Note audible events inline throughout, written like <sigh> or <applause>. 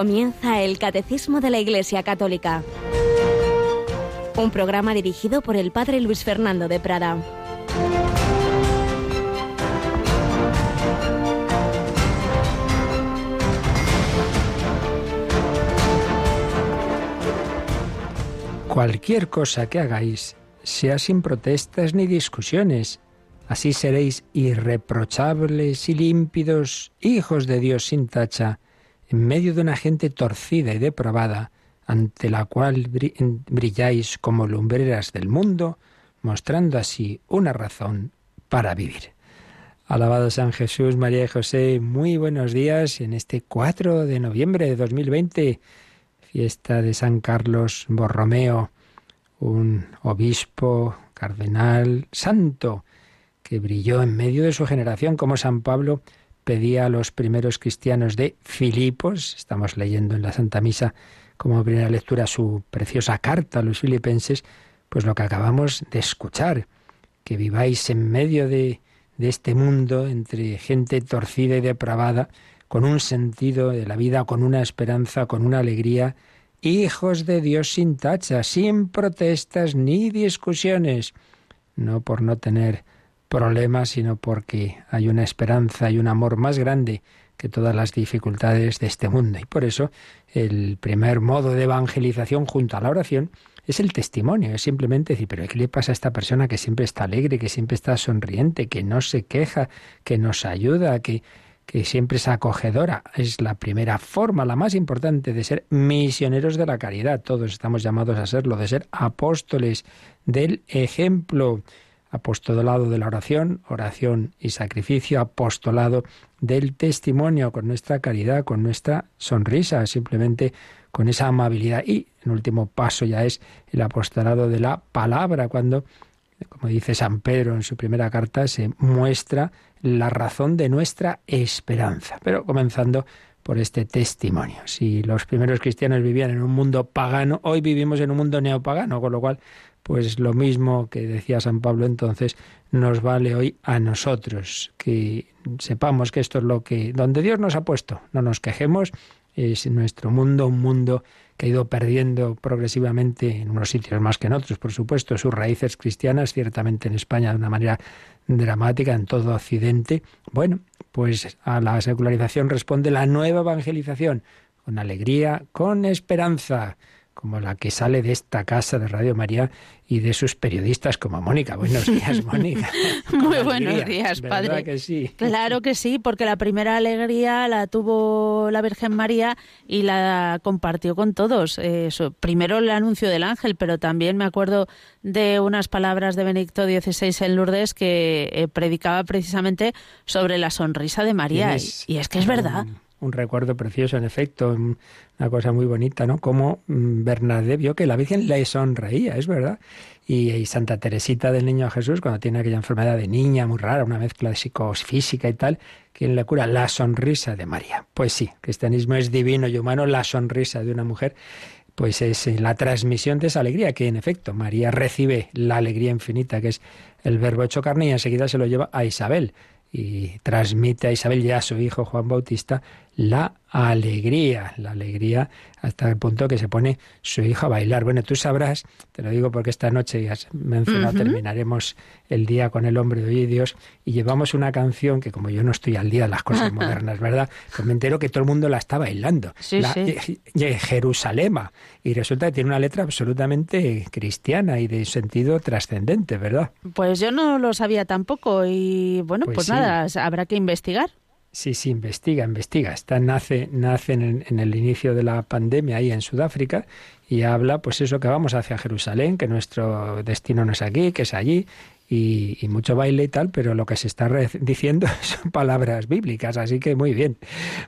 Comienza el Catecismo de la Iglesia Católica. Un programa dirigido por el Padre Luis Fernando de Prada. Cualquier cosa que hagáis, sea sin protestas ni discusiones. Así seréis irreprochables y límpidos, hijos de Dios sin tacha, en medio de una gente torcida y depravada, ante la cual brilláis como lumbreras del mundo, mostrando así una razón para vivir. Alabado San Jesús, María y José, muy buenos días en este 4 de noviembre de 2020, fiesta de San Carlos Borromeo, un obispo, cardenal, santo, que brilló en medio de su generación como San Pablo pedía a los primeros cristianos de Filipos, estamos leyendo en la Santa Misa como primera lectura su preciosa carta a los filipenses, pues lo que acabamos de escuchar, que viváis en medio de, de este mundo entre gente torcida y depravada, con un sentido de la vida, con una esperanza, con una alegría, hijos de Dios sin tacha, sin protestas ni discusiones, no por no tener problemas, sino porque hay una esperanza y un amor más grande que todas las dificultades de este mundo. Y por eso el primer modo de evangelización junto a la oración es el testimonio, es simplemente decir, pero ¿qué le pasa a esta persona que siempre está alegre, que siempre está sonriente, que no se queja, que nos ayuda, que, que siempre es acogedora? Es la primera forma, la más importante de ser misioneros de la caridad. Todos estamos llamados a serlo, de ser apóstoles del ejemplo apostolado de la oración, oración y sacrificio, apostolado del testimonio, con nuestra caridad, con nuestra sonrisa, simplemente con esa amabilidad. Y el último paso ya es el apostolado de la palabra, cuando, como dice San Pedro en su primera carta, se muestra la razón de nuestra esperanza. Pero comenzando por este testimonio. Si los primeros cristianos vivían en un mundo pagano, hoy vivimos en un mundo neopagano, con lo cual pues lo mismo que decía San Pablo entonces nos vale hoy a nosotros, que sepamos que esto es lo que donde Dios nos ha puesto, no nos quejemos, es nuestro mundo un mundo que ha ido perdiendo progresivamente en unos sitios más que en otros, por supuesto, sus raíces cristianas, ciertamente en España de una manera dramática, en todo Occidente. Bueno, pues a la secularización responde la nueva evangelización, con alegría, con esperanza como la que sale de esta casa de Radio María y de sus periodistas como Mónica. Buenos días, <laughs> Mónica. Muy buenos días, padre. que sí? Claro que sí, porque la primera alegría la tuvo la Virgen María y la compartió con todos. Eh, primero el anuncio del ángel, pero también me acuerdo de unas palabras de Benedicto XVI en Lourdes que eh, predicaba precisamente sobre la sonrisa de María. Y, es que es verdad un recuerdo precioso, en efecto, una cosa muy bonita, ¿no? Como mm, Bernadette vio que la Virgen le sonreía, es verdad. Y, Santa Teresita del Niño Jesús, cuando tiene aquella enfermedad de niña muy rara, una mezcla de psicofísica y tal, ¿quién le cura? La sonrisa de María. Pues sí, cristianismo es divino y humano, la sonrisa de una mujer pues es la transmisión de esa alegría, que en efecto María recibe la alegría infinita, que es el verbo hecho carne, y enseguida se lo lleva a Isabel y transmite a Isabel y a su hijo Juan Bautista la alegría, la alegría hasta el punto que se pone su hijo a bailar. Bueno, tú sabrás, te lo digo porque esta noche ya mencionado, terminaremos el día con el hombre de hoy y Dios y llevamos una canción que como yo no estoy al día de las cosas <laughs> modernas, ¿verdad? Pues me entero que todo el mundo la está bailando. Sí, la, Jerusalema. Y resulta que tiene una letra absolutamente cristiana y de sentido trascendente, ¿verdad? Pues yo no lo sabía tampoco y bueno, pues, pues nada, habrá que investigar. Sí, sí, investiga, investiga. Está, nace nace en, el inicio de la pandemia ahí en Sudáfrica y habla, pues eso, que vamos hacia Jerusalén, que nuestro destino no es aquí, que es allí, y, y mucho baile y tal, pero lo que se está diciendo <laughs> son palabras bíblicas, así que muy bien.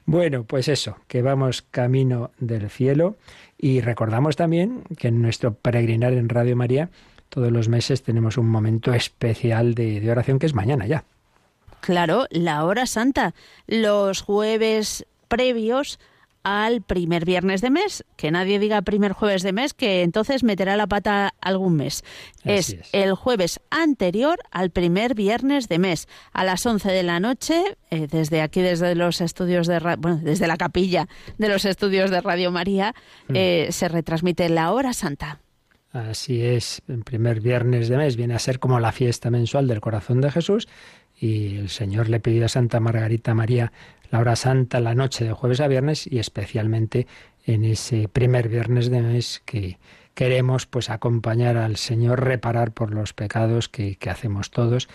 Bueno, pues eso, que vamos camino del cielo y recordamos también que en nuestro peregrinar en Radio María, todos los meses tenemos un momento especial de oración que es mañana ya. Claro, la hora santa, los jueves previos al primer viernes de mes, que nadie diga primer jueves de mes, que entonces meterá la pata algún mes. Es, el jueves anterior al primer viernes de mes, a las 11 de la noche, eh, desde aquí, desde los estudios de, bueno, desde la capilla de los estudios de Radio María, mm. eh, se retransmite la hora santa. Así es, el primer viernes de mes viene a ser como la fiesta mensual del corazón de Jesús y el Señor le pidió a Santa Margarita María la hora santa la noche de jueves a viernes y especialmente en ese primer viernes de mes que queremos pues acompañar al Señor, reparar por los pecados que, que hacemos todos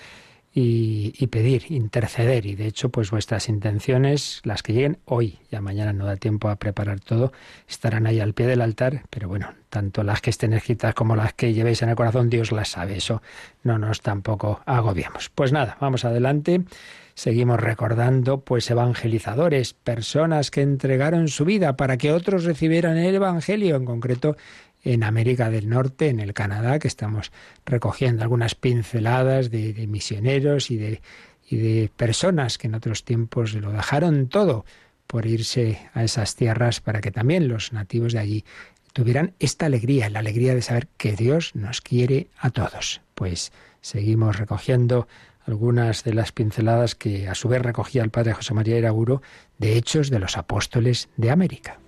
y, pedir, interceder. Y de hecho, pues vuestras intenciones, las que lleguen hoy, ya mañana no da tiempo a preparar todo, estarán ahí al pie del altar, pero bueno, tanto las que estén escritas como las que llevéis en el corazón, Dios las sabe, eso no nos tampoco agobiamos. Pues nada, vamos adelante. Seguimos recordando, pues, evangelizadores, personas que entregaron su vida para que otros recibieran el Evangelio, en concreto en América del Norte, en el Canadá, que estamos recogiendo algunas pinceladas de, misioneros y de, personas que en otros tiempos lo dejaron todo por irse a esas tierras para que también los nativos de allí tuvieran esta alegría, la alegría de saber que Dios nos quiere a todos. Pues seguimos recogiendo algunas de las pinceladas que a su vez recogía el padre José María Iraguro de Hechos de los Apóstoles de América.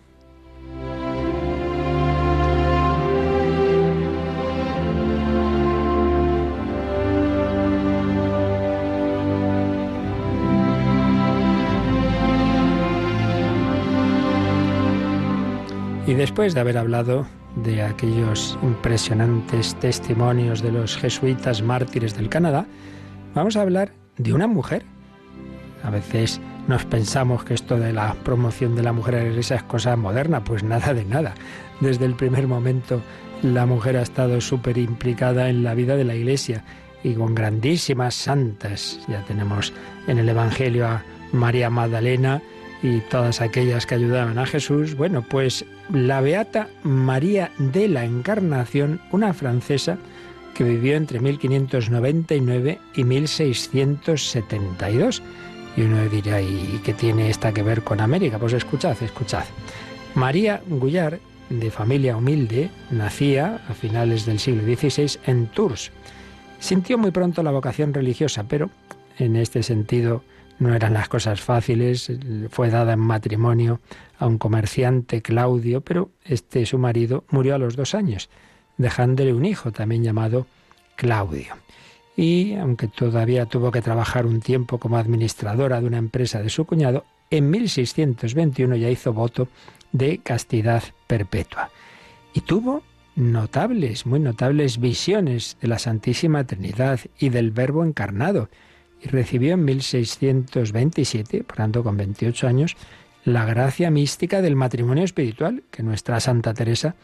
Y después de haber hablado de aquellos impresionantes testimonios de los jesuitas mártires del Canadá, vamos a hablar de una mujer. A veces nos pensamos que esto de la promoción de la mujer en la iglesia es cosa moderna, pues nada de nada. Desde el primer momento la mujer ha estado súper implicada en la vida de la iglesia y con grandísimas santas. Ya tenemos en el Evangelio a María Magdalena, y todas aquellas que ayudaban a Jesús, bueno, pues la beata María de la Encarnación, una francesa que vivió entre 1599 y 1672. Y uno dirá, ¿y qué tiene esta que ver con América? Pues escuchad, escuchad. María Guyard, de familia humilde, nacía a finales del siglo XVI en Tours. Sintió muy pronto la vocación religiosa, pero en este sentido no eran las cosas fáciles, fue dada en matrimonio a un comerciante, Claudio, pero este su marido murió a los dos años, dejándole un hijo también llamado Claudio. Y aunque todavía tuvo que trabajar un tiempo como administradora de una empresa de su cuñado, en 1621 ya hizo voto de castidad perpetua. Y tuvo notables, muy notables visiones de la Santísima Trinidad y del Verbo encarnado y recibió en 1627, por tanto con 28 años, la gracia mística del matrimonio espiritual que nuestra Santa Teresa,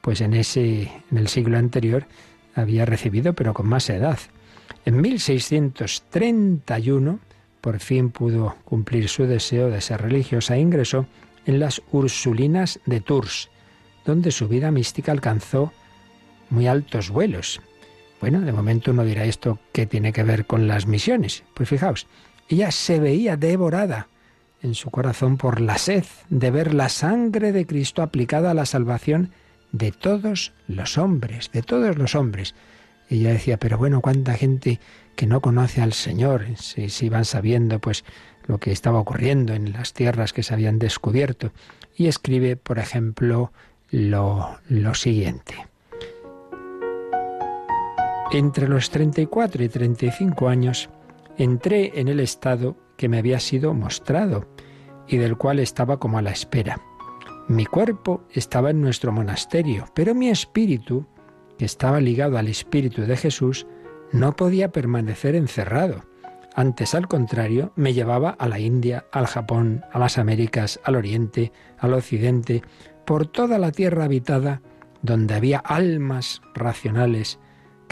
pues en ese en el siglo anterior había recibido, pero con más edad. En 1631 por fin pudo cumplir su deseo de ser religiosa e ingresó en las Ursulinas de Tours, donde su vida mística alcanzó muy altos vuelos. Bueno, de momento uno dirá esto que tiene que ver con las misiones. Pues fijaos, ella se veía devorada en su corazón por la sed de ver la sangre de Cristo aplicada a la salvación de todos los hombres, de todos los hombres. Ella decía, pero bueno, cuánta gente que no conoce al Señor, si, si van sabiendo pues lo que estaba ocurriendo en las tierras que se habían descubierto. Y escribe, por ejemplo, lo, lo siguiente. Entre los 34 y 35 años entré en el estado que me había sido mostrado y del cual estaba como a la espera. Mi cuerpo estaba en nuestro monasterio, pero mi espíritu, que estaba ligado al espíritu de Jesús, no podía permanecer encerrado. Antes, al contrario, me llevaba a la India, al Japón, a las Américas, al Oriente, al Occidente, por toda la tierra habitada, donde había almas racionales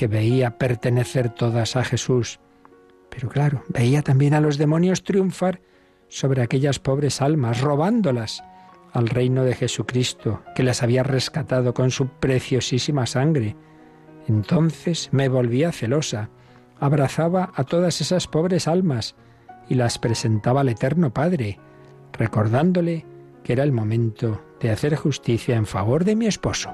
que veía pertenecer todas a Jesús. Pero claro, veía también a los demonios triunfar sobre aquellas pobres almas, robándolas al reino de Jesucristo, que las había rescatado con su preciosísima sangre. Entonces me volvía celosa, abrazaba a todas esas pobres almas y las presentaba al Eterno Padre, recordándole que era el momento de hacer justicia en favor de mi esposo.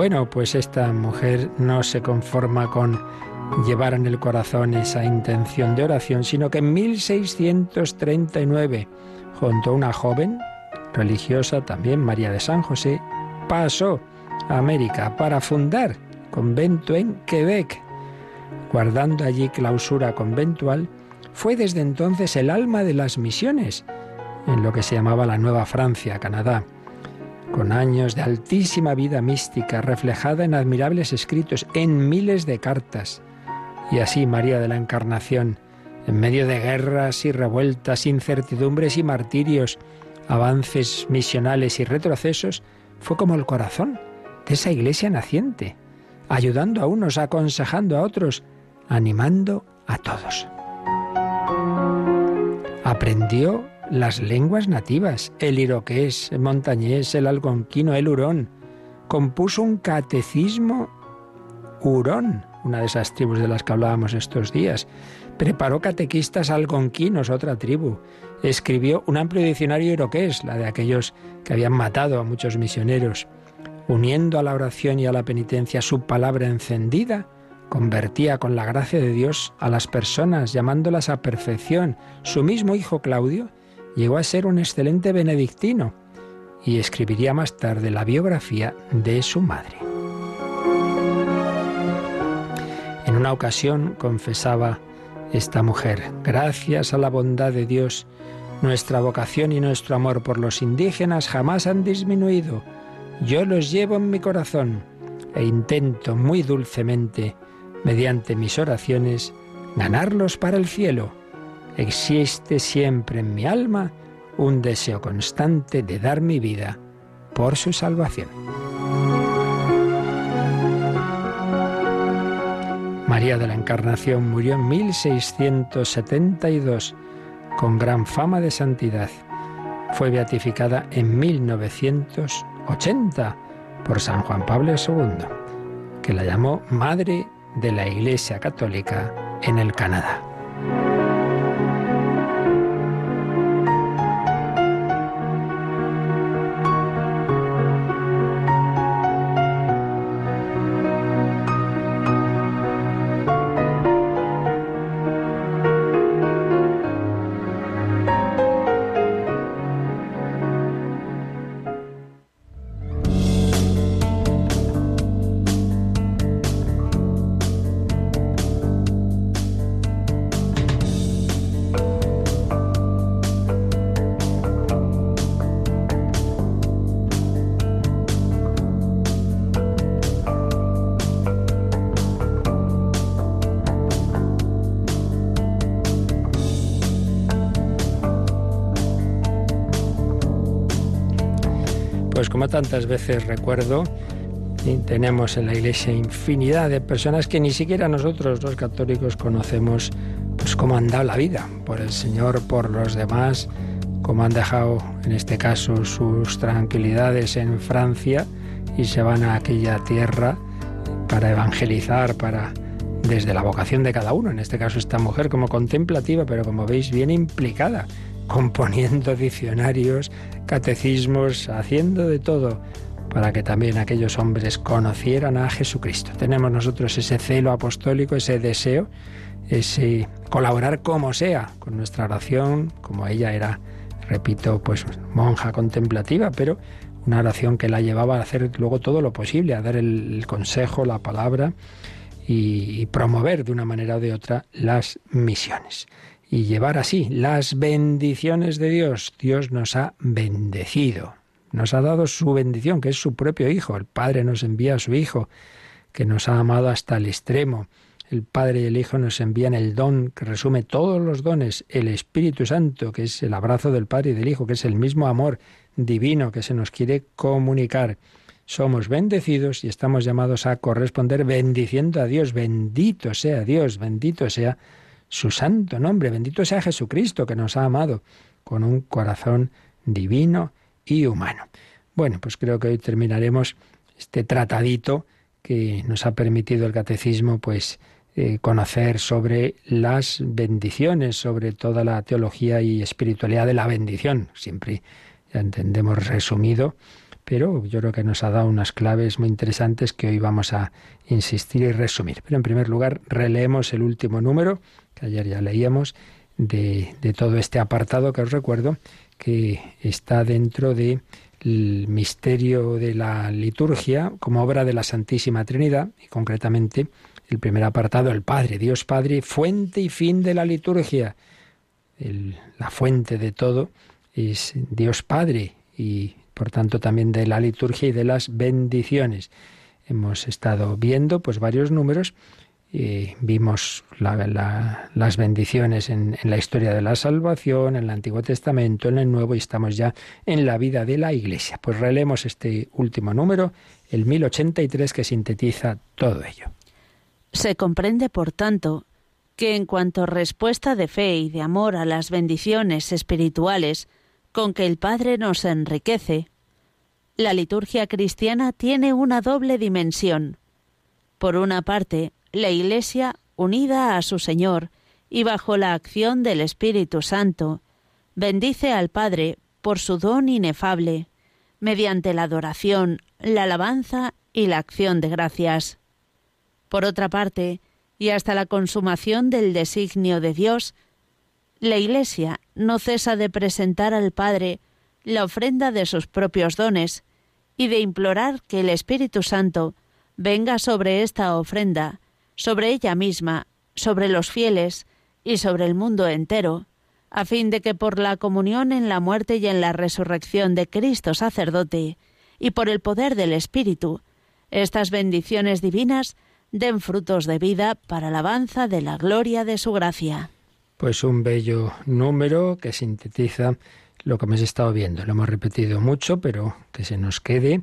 Bueno, pues esta mujer no se conforma con llevar en el corazón esa intención de oración, sino que en 1639, junto a una joven religiosa, también María de San José, pasó a América para fundar convento en Quebec. Guardando allí clausura conventual, fue desde entonces el alma de las misiones en lo que se llamaba la Nueva Francia, Canadá con años de altísima vida mística reflejada en admirables escritos, en miles de cartas. Y así María de la Encarnación, en medio de guerras y revueltas, incertidumbres y martirios, avances misionales y retrocesos, fue como el corazón de esa iglesia naciente, ayudando a unos, aconsejando a otros, animando a todos. Aprendió las lenguas nativas, el iroqués, el montañés, el algonquino, el hurón. Compuso un catecismo hurón, una de esas tribus de las que hablábamos estos días. Preparó catequistas algonquinos, otra tribu. Escribió un amplio diccionario iroqués, la de aquellos que habían matado a muchos misioneros. Uniendo a la oración y a la penitencia su palabra encendida, convertía con la gracia de Dios a las personas, llamándolas a perfección. Su mismo hijo Claudio llegó a ser un excelente benedictino y escribiría más tarde la biografía de su madre. En una ocasión confesaba esta mujer, gracias a la bondad de Dios, nuestra vocación y nuestro amor por los indígenas jamás han disminuido. Yo los llevo en mi corazón e intento muy dulcemente, mediante mis oraciones, ganarlos para el cielo existe siempre en mi alma un deseo constante de dar mi vida por su salvación. María de la Encarnación murió en 1672 con gran fama de santidad. Fue beatificada en 1980 por San Juan Pablo II, que la llamó Madre de la Iglesia Católica en el Canadá. Tantas veces recuerdo, y tenemos en la Iglesia infinidad de personas que ni siquiera nosotros los católicos conocemos pues cómo han dado la vida por el Señor, por los demás, cómo han dejado en este caso sus tranquilidades en Francia y se van a aquella tierra para evangelizar, para desde la vocación de cada uno, en este caso esta mujer como contemplativa, pero como veis bien implicada componiendo diccionarios, catecismos, haciendo de todo para que también aquellos hombres conocieran a Jesucristo. Tenemos nosotros ese celo apostólico, ese deseo, ese colaborar como sea con nuestra oración, como ella era, repito, pues monja contemplativa, pero una oración que la llevaba a hacer luego todo lo posible, a dar el, consejo, la palabra y promover de una manera o de otra las misiones y llevar así las bendiciones de Dios. Dios nos ha bendecido, nos ha dado su bendición, que es su propio Hijo. El Padre nos envía a su Hijo, que nos ha amado hasta el extremo. El Padre y el Hijo nos envían el don que resume todos los dones, el Espíritu Santo, que es el abrazo del Padre y del Hijo, que es el mismo amor divino que se nos quiere comunicar. Somos bendecidos y estamos llamados a corresponder bendiciendo a Dios. Bendito sea Dios, bendito sea su santo nombre. Bendito sea Jesucristo que nos ha amado con un corazón divino y humano. Bueno, pues creo que hoy terminaremos este tratadito que nos ha permitido el catecismo, pues eh, conocer sobre las bendiciones, sobre toda la teología y espiritualidad de la bendición. Siempre ya entendemos resumido, pero yo creo que nos ha dado unas claves muy interesantes que hoy vamos a insistir y resumir. Pero en primer lugar, releemos el último número, que ayer ya leíamos, de, todo este apartado que os recuerdo, que está dentro de el misterio de la liturgia como obra de la Santísima Trinidad y concretamente el primer apartado, el Padre, Dios Padre, fuente y fin de la liturgia. la fuente de todo es Dios Padre y por tanto también de la liturgia y de las bendiciones. Hemos estado viendo pues varios números y vimos las bendiciones en, en, la historia de la salvación, en el Antiguo Testamento, en el Nuevo, y estamos ya en la vida de la Iglesia. Pues releemos este último número, el 1083, que sintetiza todo ello. Se comprende, por tanto, que en cuanto respuesta de fe y de amor a las bendiciones espirituales con que el Padre nos enriquece, la liturgia cristiana tiene una doble dimensión. Por una parte, la Iglesia, unida a su Señor y bajo la acción del Espíritu Santo, bendice al Padre por su don inefable, mediante la adoración, la alabanza y la acción de gracias. Por otra parte, y hasta la consumación del designio de Dios, la Iglesia no cesa de presentar al Padre la ofrenda de sus propios dones y de implorar que el Espíritu Santo venga sobre esta ofrenda, sobre ella misma, sobre los fieles y sobre el mundo entero, a fin de que por la comunión en la muerte y en la resurrección de Cristo sacerdote, y por el poder del Espíritu, estas bendiciones divinas den frutos de vida para alabanza de la gloria de su gracia. Pues un bello número que sintetiza lo que hemos estado viendo. Lo hemos repetido mucho, pero que se nos quede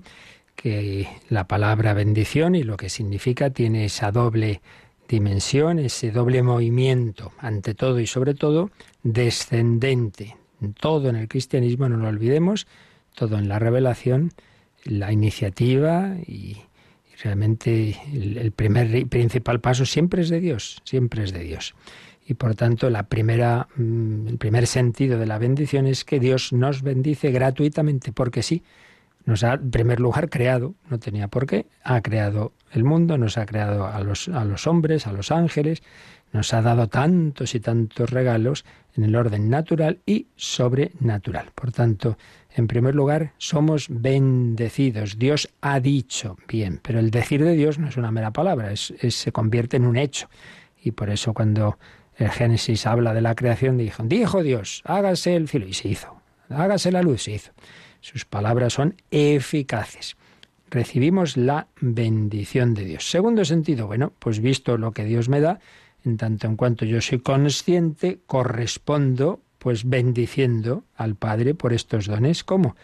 que la palabra bendición y lo que significa tiene esa doble dimensión, ese doble movimiento, ante todo y sobre todo, descendente. Todo en el cristianismo, no lo olvidemos, todo en la revelación, la iniciativa y, realmente el, primer y principal paso siempre es de Dios, siempre es de Dios y por tanto la primera, mm, el primer sentido de la bendición es que Dios nos bendice gratuitamente, porque sí, nos ha en primer lugar creado, no tenía por qué, ha creado el mundo, nos ha creado a los, a los hombres, a los ángeles, nos ha dado tantos y tantos regalos en el orden natural y sobrenatural. Por tanto, en primer lugar, somos bendecidos. Dios ha dicho bien, pero el decir de Dios no es una mera palabra, es, se convierte en un hecho. Y por eso cuando el Génesis habla de la creación, dijo, dijo Dios, hágase el cielo, y se hizo, hágase la luz, se hizo. Sus palabras son eficaces. Recibimos la bendición de Dios. Segundo sentido, bueno, pues visto lo que Dios me da, en tanto en cuanto yo soy consciente, correspondo pues bendiciendo al Padre por estos dones. ¿Cómo?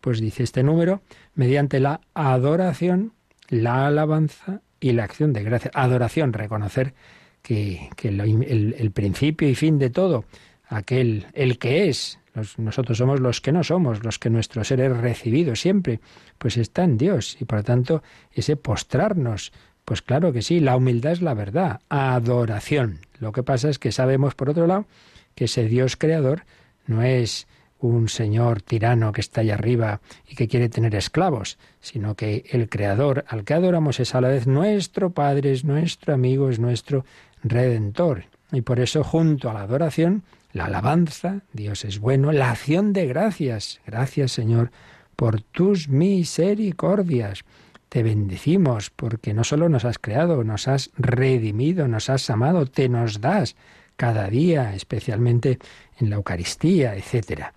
Pues dice este número, mediante la adoración, la alabanza y la acción de gracia. Adoración, reconocer que, el, principio y fin de todo, aquel, el que es, nosotros somos los que no somos, los que nuestro ser es recibido siempre, pues está en Dios y por lo tanto ese postrarnos, pues claro que sí, la humildad es la verdad, adoración. Lo que pasa es que sabemos por otro lado que ese Dios creador no es un señor tirano que está allá arriba y que quiere tener esclavos, sino que el Creador al que adoramos es a la vez nuestro Padre, es nuestro amigo, es nuestro redentor. Y por eso junto a la adoración, la alabanza, Dios es bueno, la acción de gracias. Gracias Señor por tus misericordias. Te bendecimos porque no solo nos has creado, nos has redimido, nos has amado, te nos das cada día, especialmente en la Eucaristía, etc.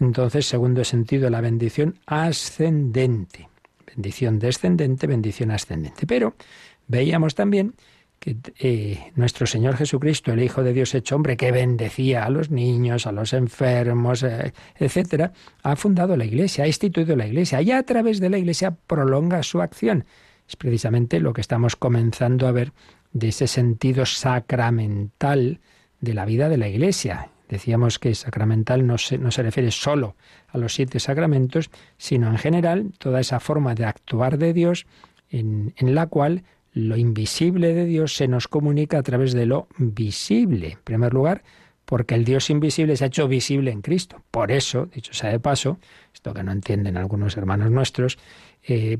Entonces, segundo sentido, la bendición ascendente. Bendición descendente, bendición ascendente. Pero veíamos también que eh, nuestro Señor Jesucristo, el Hijo de Dios hecho hombre, que bendecía a los niños, a los enfermos, eh, etcétera, ha fundado la Iglesia, ha instituido la Iglesia y a través de la Iglesia prolonga su acción. Es precisamente lo que estamos comenzando a ver de ese sentido sacramental de la vida de la Iglesia. Decíamos que sacramental no se, no se refiere solo a los siete sacramentos, sino en general toda esa forma de actuar de Dios en, en la cual lo invisible de Dios se nos comunica a través de lo visible. En primer lugar, porque el Dios invisible se ha hecho visible en Cristo. Por eso, dicho sea de paso, esto que no entienden algunos hermanos nuestros, eh,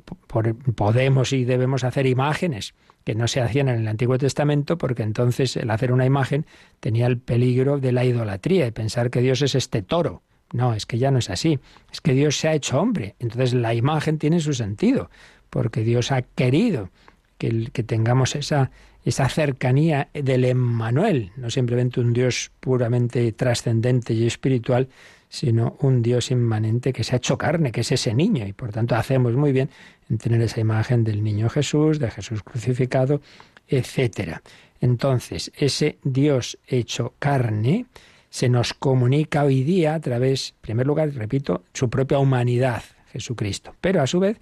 podemos y debemos hacer imágenes que no se hacían en el Antiguo Testamento, porque entonces el hacer una imagen tenía el peligro de la idolatría y pensar que Dios es este toro. No, es que ya no es así. Es que Dios se ha hecho hombre. Entonces la imagen tiene su sentido, porque Dios ha querido que, que tengamos esa, esa cercanía del Emmanuel, no simplemente un Dios puramente trascendente y espiritual, sino un Dios inmanente que se ha hecho carne, que es ese niño, y por tanto hacemos muy bien en tener esa imagen del niño Jesús, de Jesús crucificado, etcétera. Entonces, ese Dios hecho carne se nos comunica hoy día a través, en primer lugar, repito, su propia humanidad, Jesucristo, pero a su vez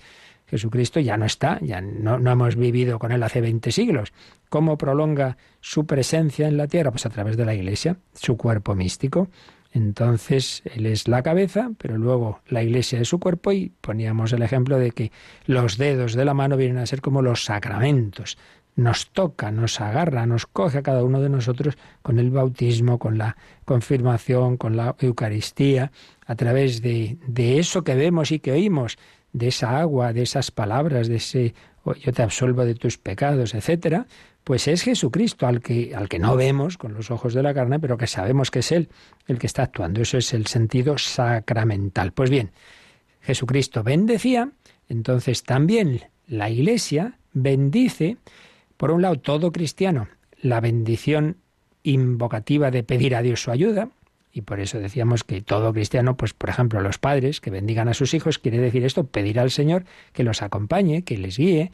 Jesucristo ya no está, ya no, hemos vivido con Él hace 20 siglos. ¿Cómo prolonga su presencia en la tierra? Pues a través de la Iglesia, su cuerpo místico. Entonces, Él es la cabeza, pero luego la Iglesia es su cuerpo y poníamos el ejemplo de que los dedos de la mano vienen a ser como los sacramentos. Nos toca, nos agarra, nos coge a cada uno de nosotros con el bautismo, con la confirmación, con la Eucaristía, a través de, de eso que vemos y que oímos de esa agua, de esas palabras, de ese oh, yo te absolvo de tus pecados, etcétera, pues es Jesucristo al que, al que no vemos con los ojos de la carne, pero que sabemos que es Él el que está actuando. Eso es el sentido sacramental. Pues bien, Jesucristo bendecía, entonces también la Iglesia bendice, por un lado, todo cristiano, la bendición invocativa de pedir a Dios su ayuda, y por eso decíamos que todo cristiano, pues por ejemplo los padres que bendigan a sus hijos, quiere decir esto, pedir al Señor que los acompañe, que les guíe,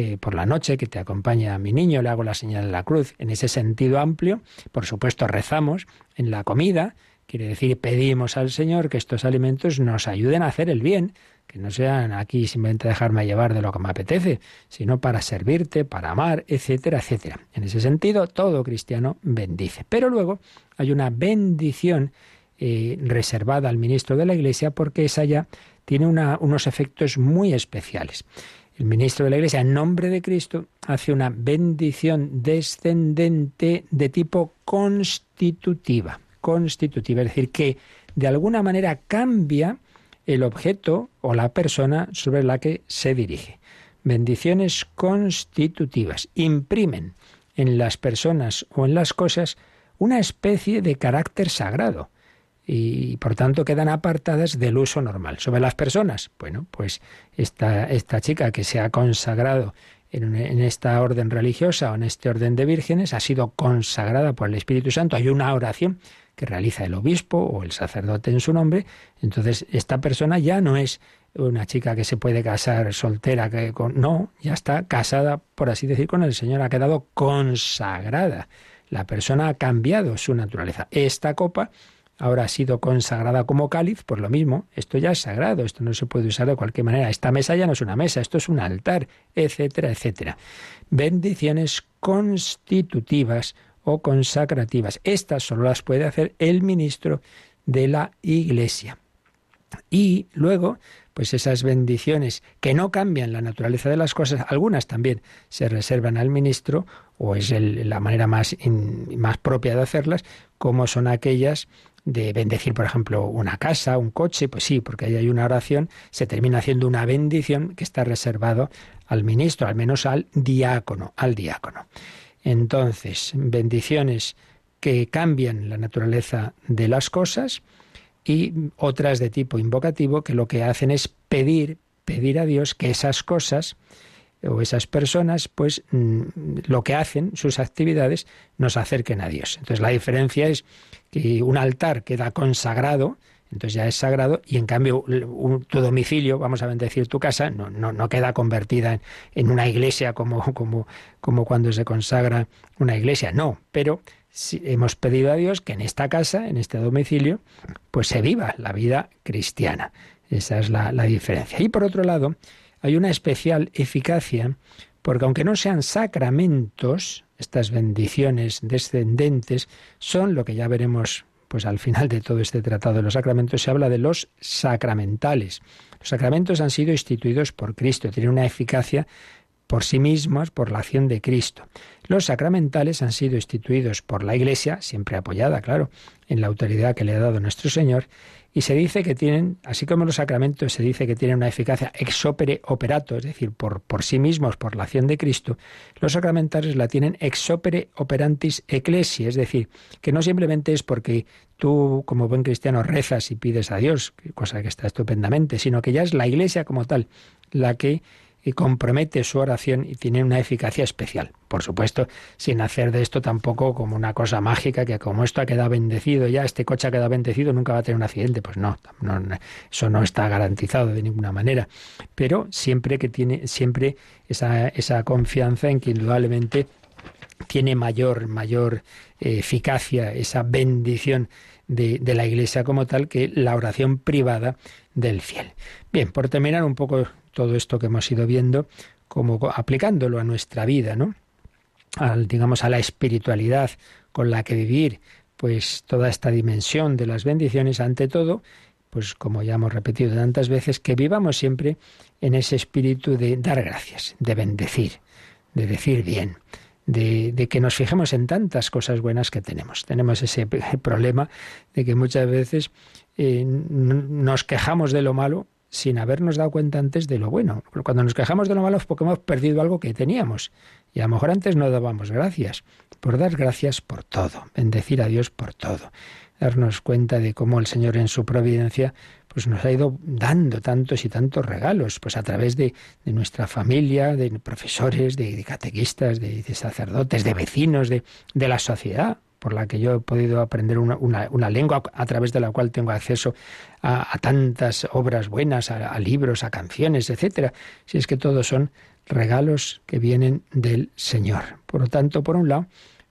eh, por la noche, que te acompañe a mi niño, le hago la señal de la cruz. En ese sentido amplio, por supuesto, rezamos en la comida, quiere decir pedimos al Señor que estos alimentos nos ayuden a hacer el bien, que no sean aquí simplemente dejarme llevar de lo que me apetece, sino para servirte, para amar, etcétera, etcétera. En ese sentido, todo cristiano bendice. Pero luego hay una bendición eh, reservada al ministro de la Iglesia porque esa ya tiene unos efectos muy especiales. El ministro de la Iglesia, en nombre de Cristo, hace una bendición descendente de tipo constitutiva. Constitutiva, es decir, que de alguna manera cambia el objeto o la persona sobre la que se dirige. Bendiciones constitutivas imprimen en las personas o en las cosas una especie de carácter sagrado y por tanto quedan apartadas del uso normal. Sobre las personas, bueno, pues esta, esta chica que se ha consagrado en, esta orden religiosa o en este orden de vírgenes ha sido consagrada por el Espíritu Santo. Hay una oración que realiza el obispo o el sacerdote en su nombre, entonces esta persona ya no es una chica que se puede casar soltera, que no, ya está casada, por así decir, con el Señor, ha quedado consagrada. La persona ha cambiado su naturaleza. Esta copa ahora ha sido consagrada como cáliz, por lo mismo, esto ya es sagrado, esto no se puede usar de cualquier manera. Esta mesa ya no es una mesa, esto es un altar, etcétera, etcétera. Bendiciones constitutivas o consacrativas. Estas solo las puede hacer el ministro de la Iglesia. Y luego, pues esas bendiciones que no cambian la naturaleza de las cosas, algunas también se reservan al ministro, o es la manera más, más propia de hacerlas, como son aquellas de bendecir, por ejemplo, una casa, un coche, pues sí, porque ahí hay una oración, se termina haciendo una bendición que está reservado al ministro, al menos al diácono, al diácono. Entonces, bendiciones que cambian la naturaleza de las cosas y otras de tipo invocativo que lo que hacen es pedir, pedir a Dios que esas cosas o esas personas, pues mm, lo que hacen, sus actividades, nos acerquen a Dios. Entonces la diferencia es que un altar queda consagrado, entonces ya es sagrado, y en cambio tu domicilio, vamos a bendecir tu casa, no, no, no queda convertida en, una iglesia como, como, como cuando se consagra una iglesia, no, pero hemos pedido a Dios que en esta casa, en este domicilio, pues se viva la vida cristiana. Esa es la, la diferencia. Y por otro lado, hay una especial eficacia, porque aunque no sean sacramentos, estas bendiciones descendentes son lo que ya veremos pues al final de todo este tratado de los sacramentos se habla de los sacramentales. Los sacramentos han sido instituidos por Cristo, tienen una eficacia por sí mismos, por la acción de Cristo. Los sacramentales han sido instituidos por la Iglesia, siempre apoyada, claro, en la autoridad que le ha dado nuestro Señor, y se dice que tienen, así como los sacramentos se dice que tienen una eficacia ex opere operato, es decir, por, por sí mismos, por la acción de Cristo, los sacramentales la tienen ex opere operantis ecclesi, es decir, que no simplemente es porque tú como buen cristiano rezas y pides a Dios, cosa que está estupendamente, sino que ya es la Iglesia como tal la que y compromete su oración y tiene una eficacia especial. Por supuesto, sin hacer de esto tampoco como una cosa mágica, que como esto ha quedado bendecido ya, este coche ha quedado bendecido, nunca va a tener un accidente. Pues no, eso no está garantizado de ninguna manera. Pero siempre que tiene, siempre esa, esa confianza en que indudablemente tiene mayor, mayor eh, eficacia esa bendición de, de, la Iglesia como tal que la oración privada del fiel. Bien, por terminar un poco todo esto que hemos ido viendo, como aplicándolo a nuestra vida, ¿no? Al, digamos, a la espiritualidad con la que vivir, pues toda esta dimensión de las bendiciones, ante todo, pues como ya hemos repetido tantas veces, que vivamos siempre en ese espíritu de dar gracias, de bendecir, de decir bien, de, que nos fijemos en tantas cosas buenas que tenemos. Tenemos ese <laughs> problema de que muchas veces eh, nos quejamos de lo malo sin habernos dado cuenta antes de lo bueno. Cuando nos quejamos de lo malo es porque hemos perdido algo que teníamos. Y a lo mejor antes no dábamos gracias. Por dar gracias por todo, bendecir a Dios por todo. Darnos cuenta de cómo el Señor en su providencia pues nos ha ido dando tantos y tantos regalos, pues a través de, nuestra familia, de profesores, de, catequistas, de, sacerdotes, de vecinos, de, de la sociedad por la que yo he podido aprender una, una, lengua a través de la cual tengo acceso a, tantas obras buenas, a, libros, a canciones, etcétera. Si es que todos son regalos que vienen del Señor. Por lo tanto, por un lado,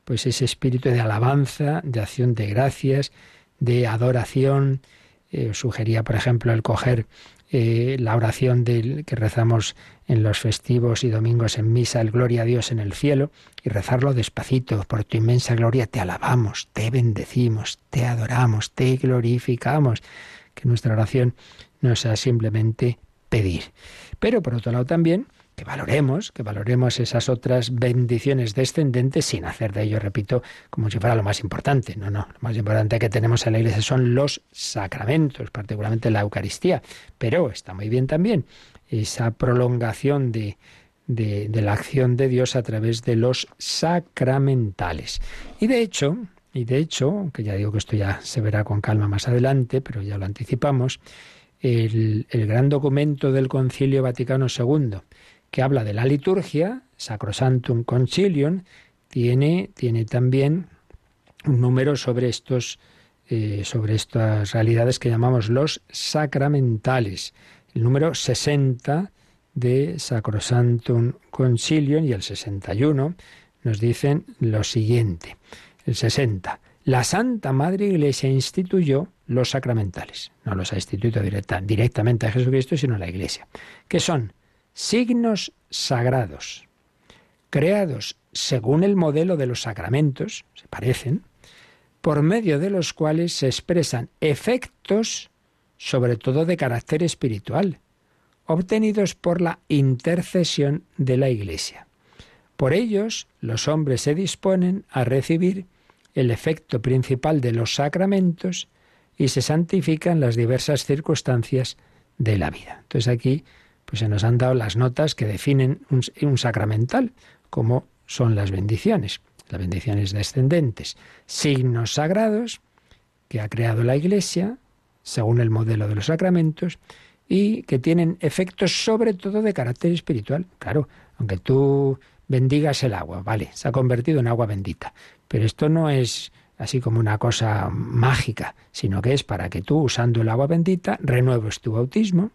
pues ese espíritu de alabanza, de acción de gracias, de adoración. Eh, sugería, por ejemplo, el coger eh, la oración del, que rezamos en los festivos y domingos en misa, el Gloria a Dios en el cielo, y rezarlo despacito. Por tu inmensa gloria te alabamos, te bendecimos, te adoramos, te glorificamos. Que nuestra oración no sea simplemente pedir. Pero por otro lado también que valoremos, que valoremos esas otras bendiciones descendentes sin hacer de ello, repito, como si fuera lo más importante. No, no, lo más importante que tenemos en la Iglesia son los sacramentos, particularmente la Eucaristía. Pero está muy bien también esa prolongación de, de, la acción de Dios a través de los sacramentales. Y de hecho, y de hecho, que ya digo que esto ya se verá con calma más adelante, pero ya lo anticipamos, el, el gran documento del Concilio Vaticano II, que habla de la liturgia, Sacrosantum Concilium, tiene, tiene también un número sobre estos eh, sobre estas realidades que llamamos los sacramentales. El número 60 de Sacrosantum Concilium y el 61 nos dicen lo siguiente. El 60. La Santa Madre Iglesia instituyó los sacramentales. No los ha instituido directamente a Jesucristo, sino a la Iglesia. Que son signos sagrados, creados según el modelo de los sacramentos, se parecen, por medio de los cuales se expresan efectos, sobre todo de carácter espiritual, obtenidos por la intercesión de la Iglesia. Por ellos, los hombres se disponen a recibir el efecto principal de los sacramentos y se santifican las diversas circunstancias de la vida. Entonces aquí pues se nos han dado las notas que definen un, sacramental, como son las bendiciones, las bendiciones descendentes, signos sagrados que ha creado la Iglesia, según el modelo de los sacramentos, y que tienen efectos sobre todo de carácter espiritual. Claro, aunque tú bendigas el agua, vale, se ha convertido en agua bendita, pero esto no es así como una cosa mágica, sino que es para que tú, usando el agua bendita, renueves tu bautismo,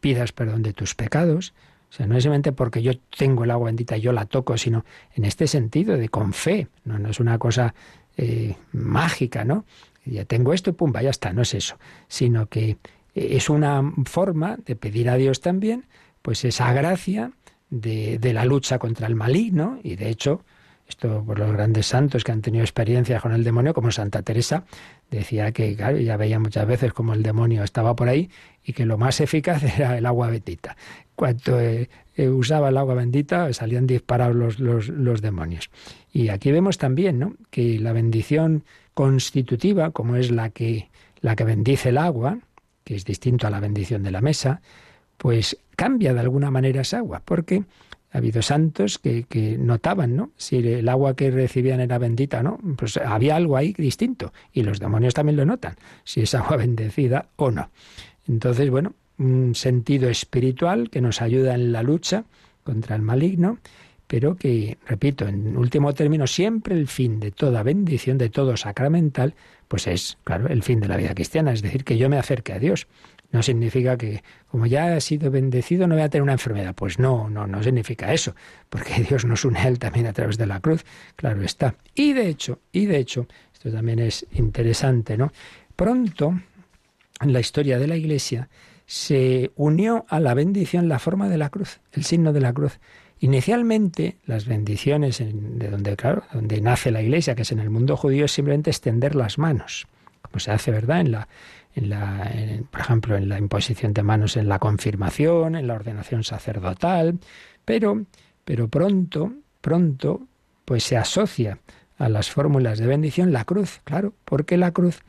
pidas perdón de tus pecados. O sea, no es simplemente porque yo tengo el agua bendita y yo la toco, sino en este sentido de con fe. No, no es una cosa eh, mágica, ¿no? Ya tengo esto y pum, ya está, no es eso. Sino que eh, es una forma de pedir a Dios también, pues esa gracia de, de la lucha contra el maligno, y de hecho, esto por los grandes santos que han tenido experiencia con el demonio, como Santa Teresa decía que, claro, ya veía muchas veces como el demonio estaba por ahí y que lo más eficaz <laughs> era el agua bendita. Cuando eh, eh, usaba el agua bendita salían disparados los, los, demonios. Y aquí vemos también ¿no? que la bendición constitutiva, como es la que, la que bendice el agua, que es distinto a la bendición de la mesa, pues cambia de alguna manera esa agua, porque ha habido santos que, que, notaban, ¿no? Si el agua que recibían era bendita, ¿no? Pues había algo ahí distinto. Y los demonios también lo notan, si es agua <laughs> bendecida o no. Entonces, bueno, un sentido espiritual que nos ayuda en la lucha contra el maligno, pero que, repito, en último término, siempre el fin de toda bendición, de todo sacramental, pues es, claro, el fin de la vida cristiana, es decir, que yo me acerque a Dios. No significa que, como ya he sido bendecido, no voy a tener una enfermedad. Pues no, no, no significa eso, porque <laughs> Dios nos une a Él también a través de la cruz, claro está. Y de hecho, y de hecho, esto también es interesante, ¿no? Pronto, en la historia de la Iglesia, se unió a la bendición la forma de la cruz, el signo de la cruz. Inicialmente, las bendiciones de donde, claro, donde nace la Iglesia, que es en el mundo judío, es simplemente extender las manos, como se hace, ¿verdad? En la, en la, por ejemplo, en la imposición de manos en la confirmación, en la ordenación sacerdotal, pero, pero pronto, pronto, pues se asocia a las fórmulas de bendición la cruz, claro, porque la cruz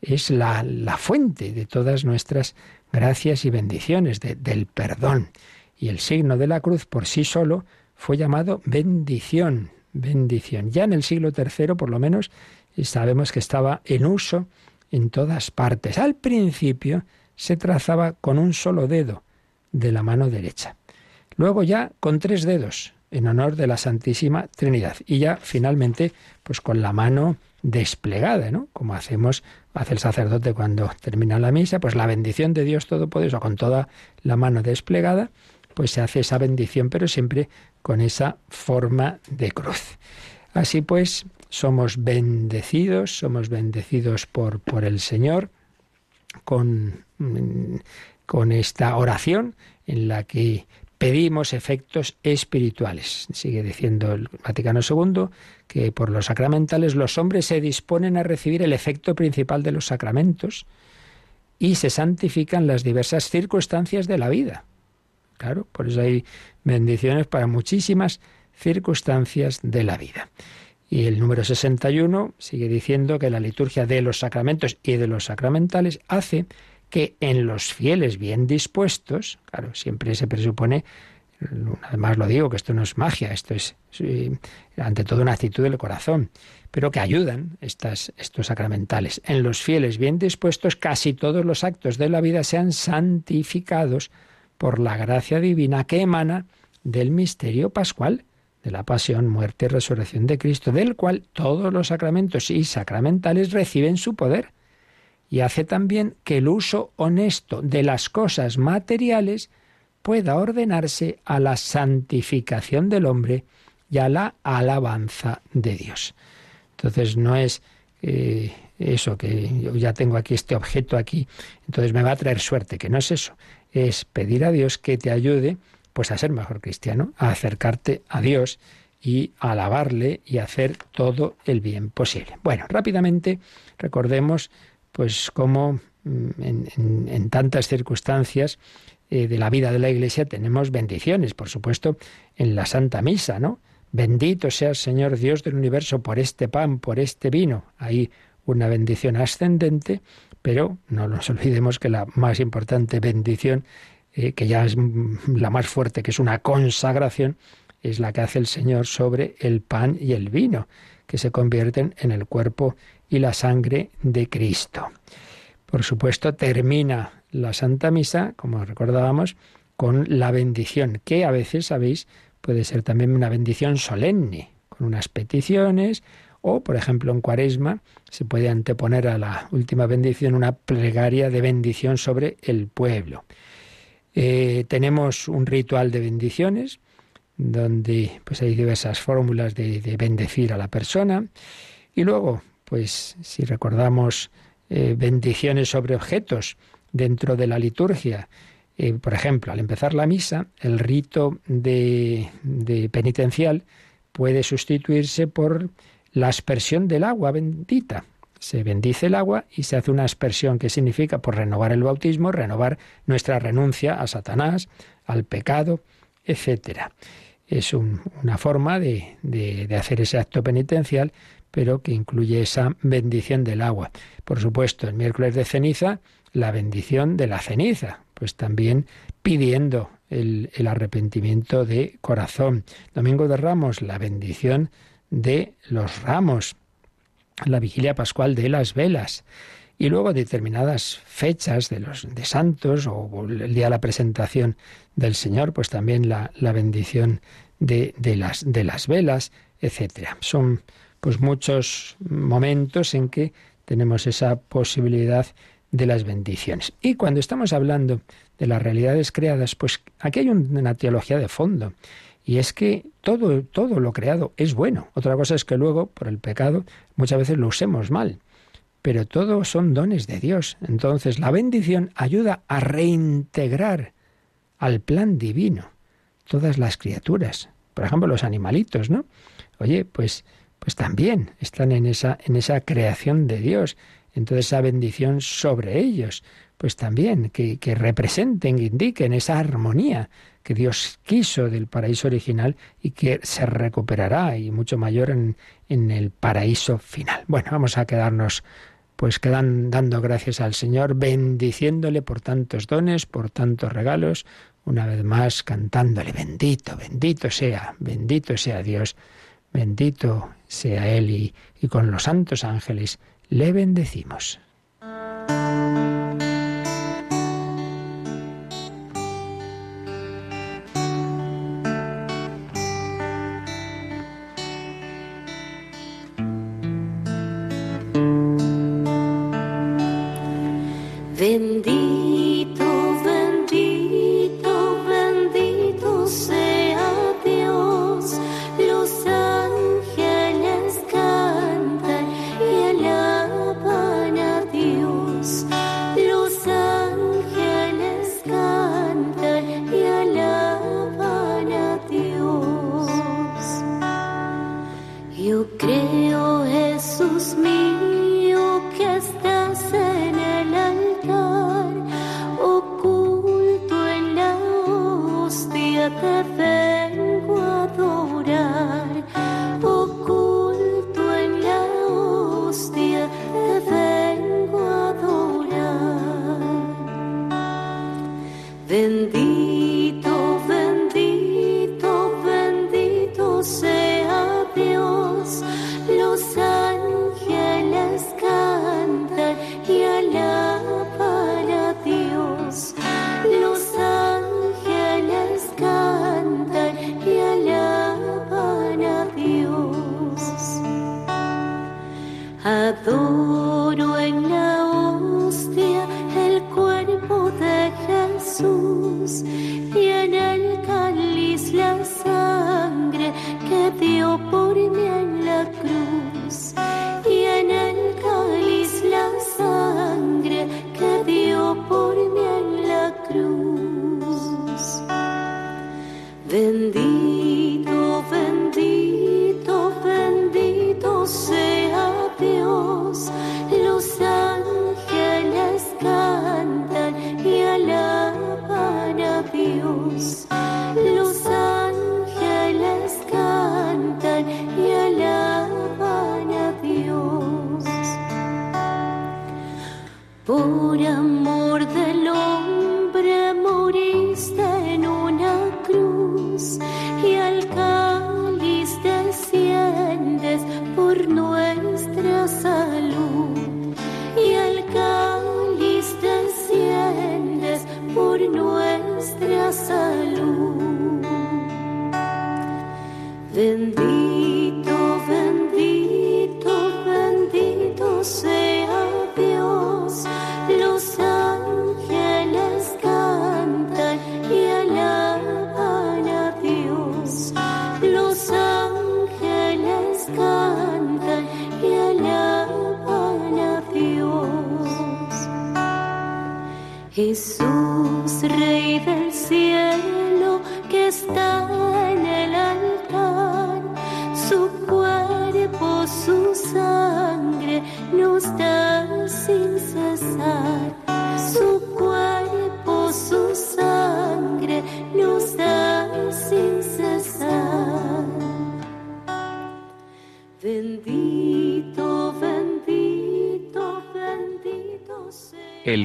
es la, la fuente de todas nuestras gracias y bendiciones, del perdón. Y el signo de la cruz por sí solo fue llamado bendición, bendición. Ya en el siglo III, por lo menos, sabemos que estaba en uso en todas partes. Al principio se trazaba con un solo dedo de la mano derecha. Luego ya con tres dedos, en honor de la Santísima Trinidad. Y ya finalmente, pues con la mano desplegada, ¿no? Como hacemos, hace el sacerdote cuando termina la misa, pues la bendición de Dios Todopoderoso con toda la mano desplegada, pues se hace esa bendición, pero siempre con esa forma de cruz. Así pues, somos bendecidos, somos bendecidos por, por el Señor con, con esta oración en la que pedimos efectos espirituales. Sigue diciendo el Vaticano II que por los sacramentales los hombres se disponen a recibir el efecto principal de los sacramentos y se santifican las diversas circunstancias de la vida. Claro, por eso hay bendiciones para muchísimas circunstancias de la vida. Y el número 61 sigue diciendo que la liturgia de los sacramentos y de los sacramentales hace que en los fieles bien dispuestos, claro, siempre se presupone, además lo digo, que esto no es magia, esto es ante todo una actitud del corazón, pero que ayudan estas, estos sacramentales. En los fieles bien dispuestos, casi todos los actos de la vida sean santificados por la gracia divina que emana del misterio pascual, de la pasión, muerte y resurrección de Cristo, del cual todos los sacramentos y sacramentales reciben su poder y hace también que el uso honesto de las cosas materiales pueda ordenarse a la santificación del hombre y a la alabanza de Dios. Entonces no es eh, eso que yo ya tengo aquí este objeto aquí, entonces me va a traer suerte, que no es eso, es pedir a Dios que te ayude pues a ser mejor cristiano, a acercarte a Dios y a alabarle y hacer todo el bien posible. Bueno, rápidamente recordemos pues como mm, en, tantas circunstancias eh, de la vida de la Iglesia tenemos bendiciones, por supuesto, en la Santa Misa, ¿no? Bendito sea el Señor Dios del universo por este pan, por este vino. Hay una bendición ascendente, pero no nos olvidemos que la más importante bendición, eh, que ya es la más fuerte, que es una consagración, es la que hace el Señor sobre el pan y el vino, que se convierten en el cuerpo y la sangre de Cristo. Por supuesto, termina la Santa Misa, como recordábamos, con la bendición, que a veces, sabéis, puede ser también una bendición solemne, con unas peticiones, o, por ejemplo, en Cuaresma se puede anteponer a la última bendición una plegaria de bendición sobre el pueblo. Eh, tenemos un ritual de bendiciones, donde pues hay diversas fórmulas de, de bendecir a la persona. Y luego, pues si recordamos eh, bendiciones sobre objetos dentro de la liturgia, eh, por ejemplo, al empezar la misa, el rito de penitencial puede sustituirse por la aspersión del agua bendita. Se bendice el agua y se hace una aspersión que significa por renovar el bautismo, renovar nuestra renuncia a Satanás, al pecado, etcétera. Es una forma de, de hacer ese acto penitencial, pero que incluye esa bendición del agua. Por supuesto, el miércoles de ceniza, la bendición de la ceniza, pues también pidiendo el, arrepentimiento de corazón. Domingo de Ramos, la bendición de los ramos. La vigilia pascual de las velas. Y luego determinadas fechas de los de santos o el día de la presentación del Señor, pues también la, la bendición de, de, las, de las velas, etcétera. Son pues muchos momentos en que tenemos esa posibilidad de las bendiciones. Y cuando estamos hablando de las realidades creadas, pues aquí hay una teología de fondo. Y es que todo, todo lo creado es bueno. Otra cosa es que luego, por el pecado, muchas veces lo usemos mal. Pero todo son dones de Dios. Entonces la bendición ayuda a reintegrar al plan divino todas las criaturas. Por ejemplo, los animalitos, ¿no? Oye, pues, pues también están en esa, en esa creación de Dios entonces esa bendición sobre ellos, pues también que, representen, que indiquen esa armonía que Dios quiso del paraíso original y que se recuperará y mucho mayor en, en el paraíso final. Bueno, vamos a quedarnos pues quedan dando gracias al Señor, bendiciéndole por tantos dones, por tantos regalos, una vez más cantándole, bendito, bendito sea, bendito sea Dios, bendito sea Él y, y con los santos ángeles le bendecimos.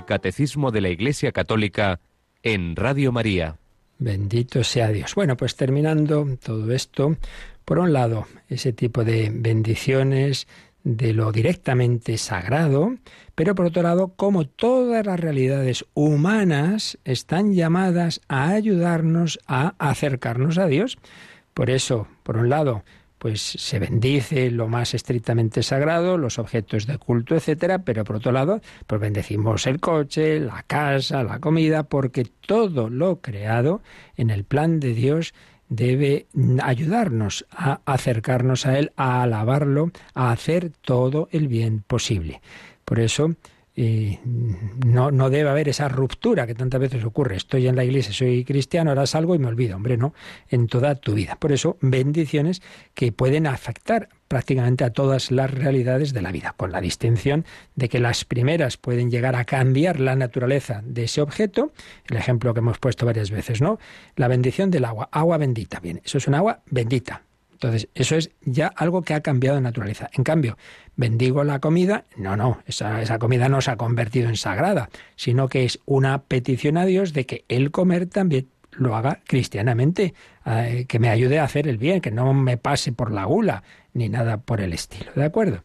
Catecismo de la Iglesia Católica en Radio María. Bendito sea Dios. Bueno, pues terminando todo esto, por un lado, ese tipo de bendiciones de lo directamente sagrado, pero por otro lado, como todas las realidades humanas están llamadas a ayudarnos a acercarnos a Dios. Por eso, por un lado, pues se bendice lo más estrictamente sagrado, los objetos de culto, etcétera, pero por otro lado, pues bendecimos el coche, la casa, la comida, porque todo lo creado en el plan de Dios debe ayudarnos a acercarnos a Él, a alabarlo, a hacer todo el bien posible. Por eso y no, no debe haber esa ruptura que tantas veces ocurre. Estoy en la iglesia, soy cristiano, ahora salgo y me olvido. Hombre, no, en toda tu vida. Por eso, bendiciones que pueden afectar prácticamente a todas las realidades de la vida, con la distinción de que las primeras pueden llegar a cambiar la naturaleza de ese objeto, el ejemplo que hemos puesto varias veces, ¿no? La bendición del agua, agua bendita, bien, eso es un agua bendita, entonces, eso es ya algo que ha cambiado de naturaleza. En cambio, bendigo la comida, no, no, esa, esa, comida no se ha convertido en sagrada, sino que es una petición a Dios de que el comer también lo haga cristianamente, eh, que me ayude a hacer el bien, que no me pase por la gula, ni nada por el estilo, ¿de acuerdo?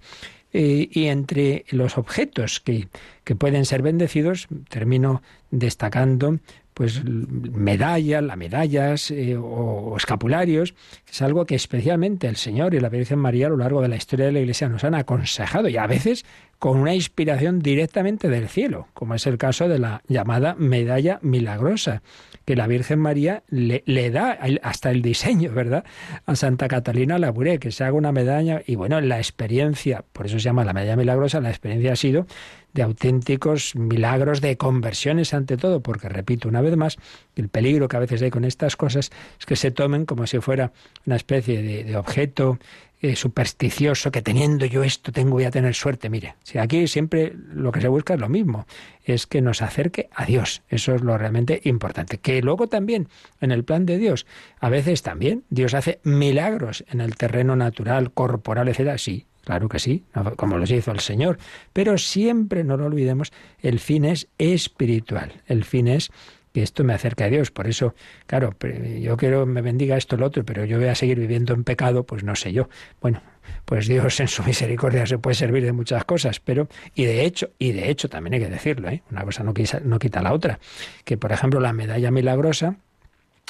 Eh, y entre los objetos que, que pueden ser bendecidos, termino destacando pues medallas, las medallas eh, o, escapularios, es algo que especialmente el Señor y la Virgen María a lo largo de la historia de la Iglesia nos han aconsejado y a veces con una inspiración directamente del cielo, como es el caso de la llamada medalla milagrosa, que la Virgen María le, da hasta el diseño, ¿verdad? A Santa Catalina Labouré, que se haga una medalla y bueno, la experiencia, por eso se llama la medalla milagrosa, la experiencia ha sido de auténticos milagros de conversiones ante todo, porque repito una vez más, el peligro que a veces hay con estas cosas es que se tomen como si fuera una especie de objeto eh, supersticioso, que teniendo yo esto tengo voy a tener suerte. Mire, si aquí siempre lo que se busca es lo mismo, es que nos acerque a Dios. Eso es lo realmente importante. Que luego también, en el plan de Dios, a veces también Dios hace milagros en el terreno natural, corporal, etcétera. Sí, Claro que sí, como los hizo el Señor. Pero siempre, no lo olvidemos, el fin es espiritual. El fin es que esto me acerque a Dios. Por eso, claro, yo quiero me bendiga esto, lo otro, pero yo voy a seguir viviendo en pecado, pues no sé yo. Bueno, pues Dios en su <laughs> misericordia se puede servir de muchas cosas, pero, y de hecho, y de hecho también hay que decirlo, ¿eh? una cosa no quita, no quita la otra. Que, por ejemplo, la medalla milagrosa,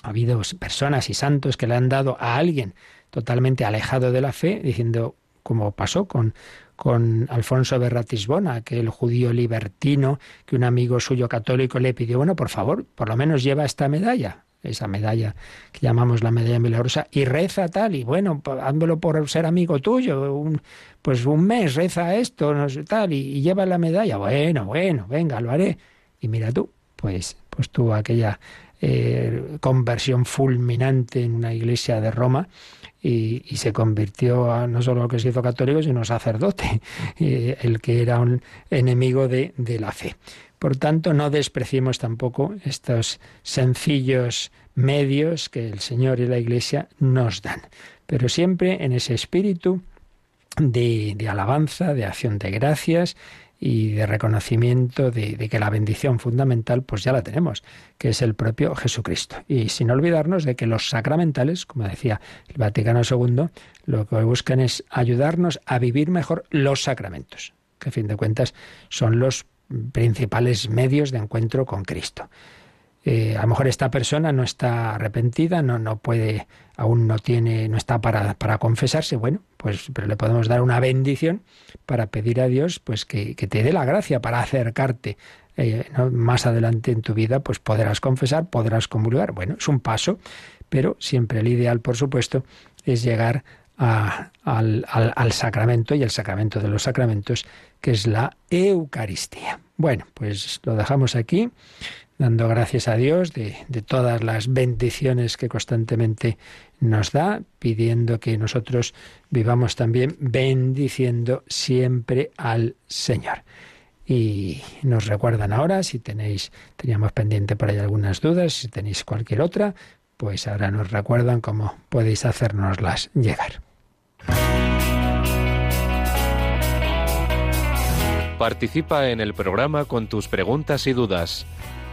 ha habido personas y santos que le han dado a alguien totalmente alejado de la fe, diciendo, como pasó con, con Alfonso de Ratisbona, aquel judío libertino que un amigo suyo católico le pidió, bueno, por favor, por lo menos lleva esta medalla, esa medalla que llamamos la medalla milagrosa, y reza tal, y bueno, házmelo por ser amigo tuyo, un, pues un mes reza esto, no sé, tal, y, y, lleva la medalla, bueno, bueno, venga, lo haré. Y mira tú, pues, pues tuvo aquella eh, conversión fulminante en una iglesia de Roma, y, se convirtió a, no solo que se hizo católico, sino sacerdote, <laughs> eh, el que era un enemigo de, la fe. Por tanto, no despreciemos tampoco estos sencillos medios que el Señor y la Iglesia nos dan, pero siempre en ese espíritu de, de alabanza, de acción de gracias y de reconocimiento de, que la bendición fundamental pues ya la tenemos, que es el propio Jesucristo. Y sin olvidarnos de que los sacramentales, como decía el Vaticano II, lo que buscan es ayudarnos a vivir mejor los sacramentos, que a fin de cuentas son los principales medios de encuentro con Cristo. Eh, a lo mejor esta persona no está arrepentida, no, no puede, aún no tiene, no está para, para confesarse, bueno, pues pero le podemos dar una bendición para pedir a Dios pues que, que te dé la gracia para acercarte. Eh, más adelante en tu vida, pues podrás confesar, podrás comulgar. Bueno, es un paso, pero siempre el ideal, por supuesto, es llegar al, al, al sacramento y el sacramento de los sacramentos, que es la Eucaristía. Bueno, pues lo dejamos aquí dando gracias a Dios de, de, todas las bendiciones que constantemente nos da, pidiendo que nosotros vivamos también bendiciendo siempre al Señor. y nos recuerdan ahora si tenéis, teníamos pendiente por ahí algunas dudas, si tenéis cualquier otra, pues ahora nos recuerdan cómo podéis hacérnoslas llegar. Participa en el programa con tus preguntas y dudas.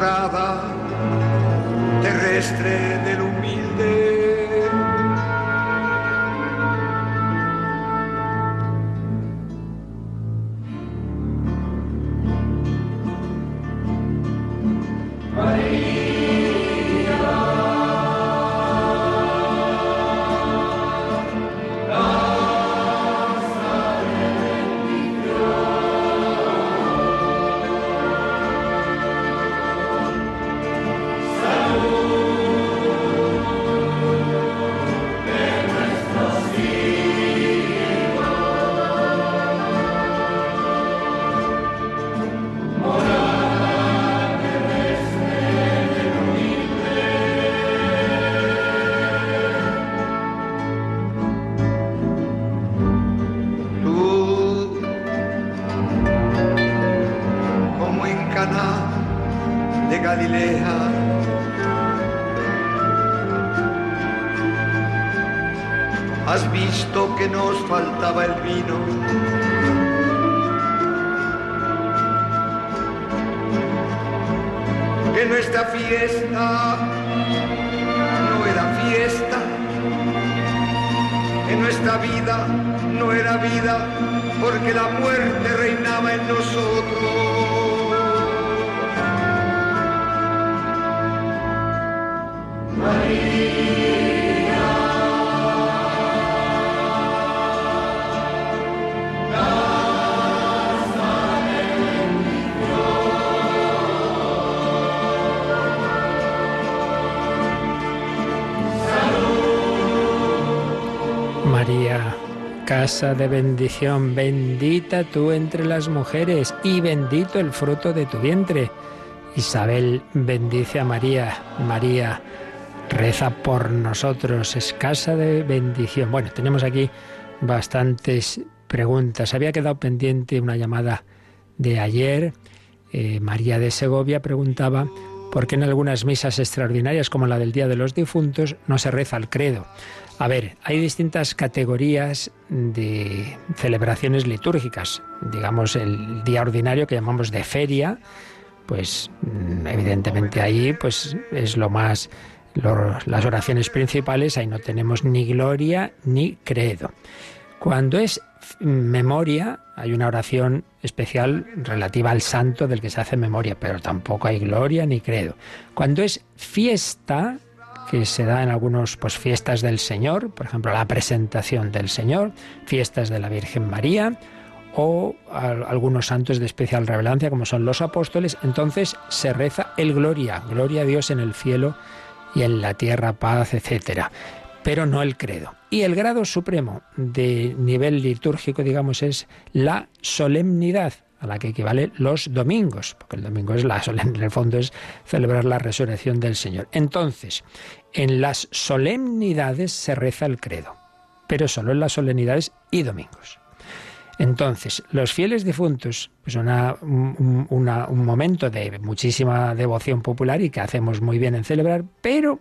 Morada terrestre María, casa de bendición, bendita tú entre las mujeres y bendito el fruto de tu vientre. Isabel bendice a María. María reza por nosotros, es casa de bendición. Bueno, tenemos aquí bastantes preguntas. Había quedado pendiente una llamada de ayer. Eh, María de Segovia preguntaba por qué en algunas misas extraordinarias como la del Día de los Difuntos no se reza el credo. A ver, hay distintas categorías de celebraciones litúrgicas. Digamos, el día ordinario que llamamos de feria, pues mm, evidentemente ahí pues es lo más las oraciones principales, ahí no tenemos ni gloria ni credo. Cuando es memoria, hay una oración especial relativa al santo del que se hace memoria, pero tampoco hay gloria ni credo. Cuando es fiesta, que se da en algunos pues fiestas del Señor, por ejemplo, la presentación del Señor, fiestas de la Virgen María, o algunos santos de especial relevancia como son los apóstoles, entonces se reza el gloria, gloria a Dios en el cielo y en la tierra paz, etcétera, pero no el credo. Y el grado supremo de nivel litúrgico, digamos, es la solemnidad a la que equivale los domingos, porque el domingo es la solemnidad, en el fondo es celebrar la resurrección del Señor. Entonces, en las solemnidades se reza el credo, pero solo en las solemnidades y domingos. Entonces, los fieles difuntos, pues una, un, un momento de muchísima devoción popular y que hacemos muy bien en celebrar, pero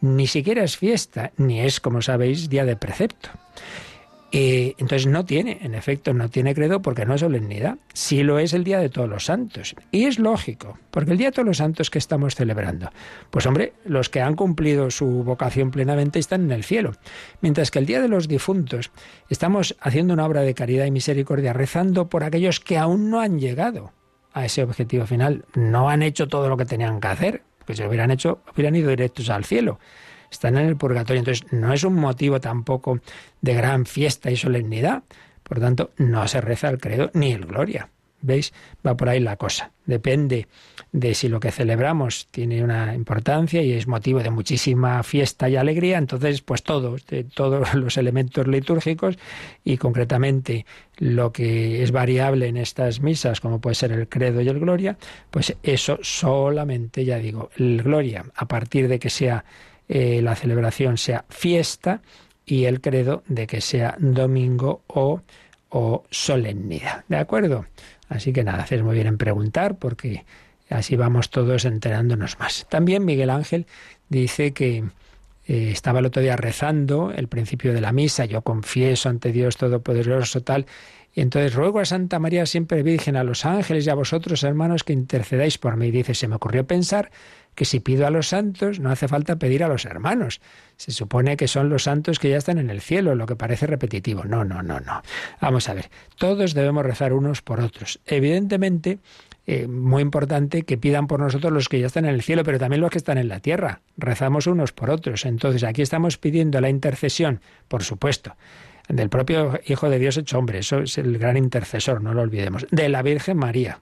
ni siquiera es fiesta, ni es, como sabéis, día de precepto. Y entonces no tiene, en efecto, no tiene credo porque no es solemnidad. Sí lo es el Día de Todos los Santos. Y es lógico, porque el Día de Todos los Santos que estamos celebrando, pues hombre, los que han cumplido su vocación plenamente están en el cielo. Mientras que el Día de los Difuntos estamos haciendo una obra de caridad y misericordia, rezando por aquellos que aún no han llegado a ese objetivo final, no han hecho todo lo que tenían que hacer, que si lo hubieran hecho, hubieran ido directos al cielo están en el purgatorio. Entonces, no es un motivo tampoco de gran fiesta y solemnidad. Por tanto, no se reza el credo ni el gloria. ¿Veis? Va por ahí la cosa. Depende de si lo que celebramos tiene una importancia y es motivo de muchísima fiesta y alegría, entonces pues todos, de todos <laughs> los elementos litúrgicos y concretamente lo que es variable en estas misas, como puede ser el credo y el gloria, pues eso solamente, ya digo, el gloria, a partir de que sea eh, la celebración sea fiesta y el credo de que sea domingo o, o solemnidad. ¿De acuerdo? Así que nada, haces muy bien en preguntar porque así vamos todos enterándonos más. También Miguel Ángel dice que eh, estaba el otro día rezando el principio de la misa, yo confieso ante Dios Todopoderoso tal, y entonces ruego a Santa María siempre Virgen, a los ángeles y a vosotros hermanos que intercedáis por mí. Dice, se me ocurrió pensar que si pido a los santos no hace falta pedir a los hermanos. Se supone que son los santos que ya están en el cielo, lo que parece repetitivo. No, no, no, no. Vamos a ver, todos debemos rezar unos por otros. Evidentemente, eh, muy importante que pidan por nosotros los que ya están en el cielo, pero también los que están en la tierra. Rezamos unos por otros. Entonces, aquí estamos pidiendo la intercesión, por supuesto, del propio Hijo de Dios hecho hombre, eso es el gran intercesor, no lo olvidemos, de la Virgen María,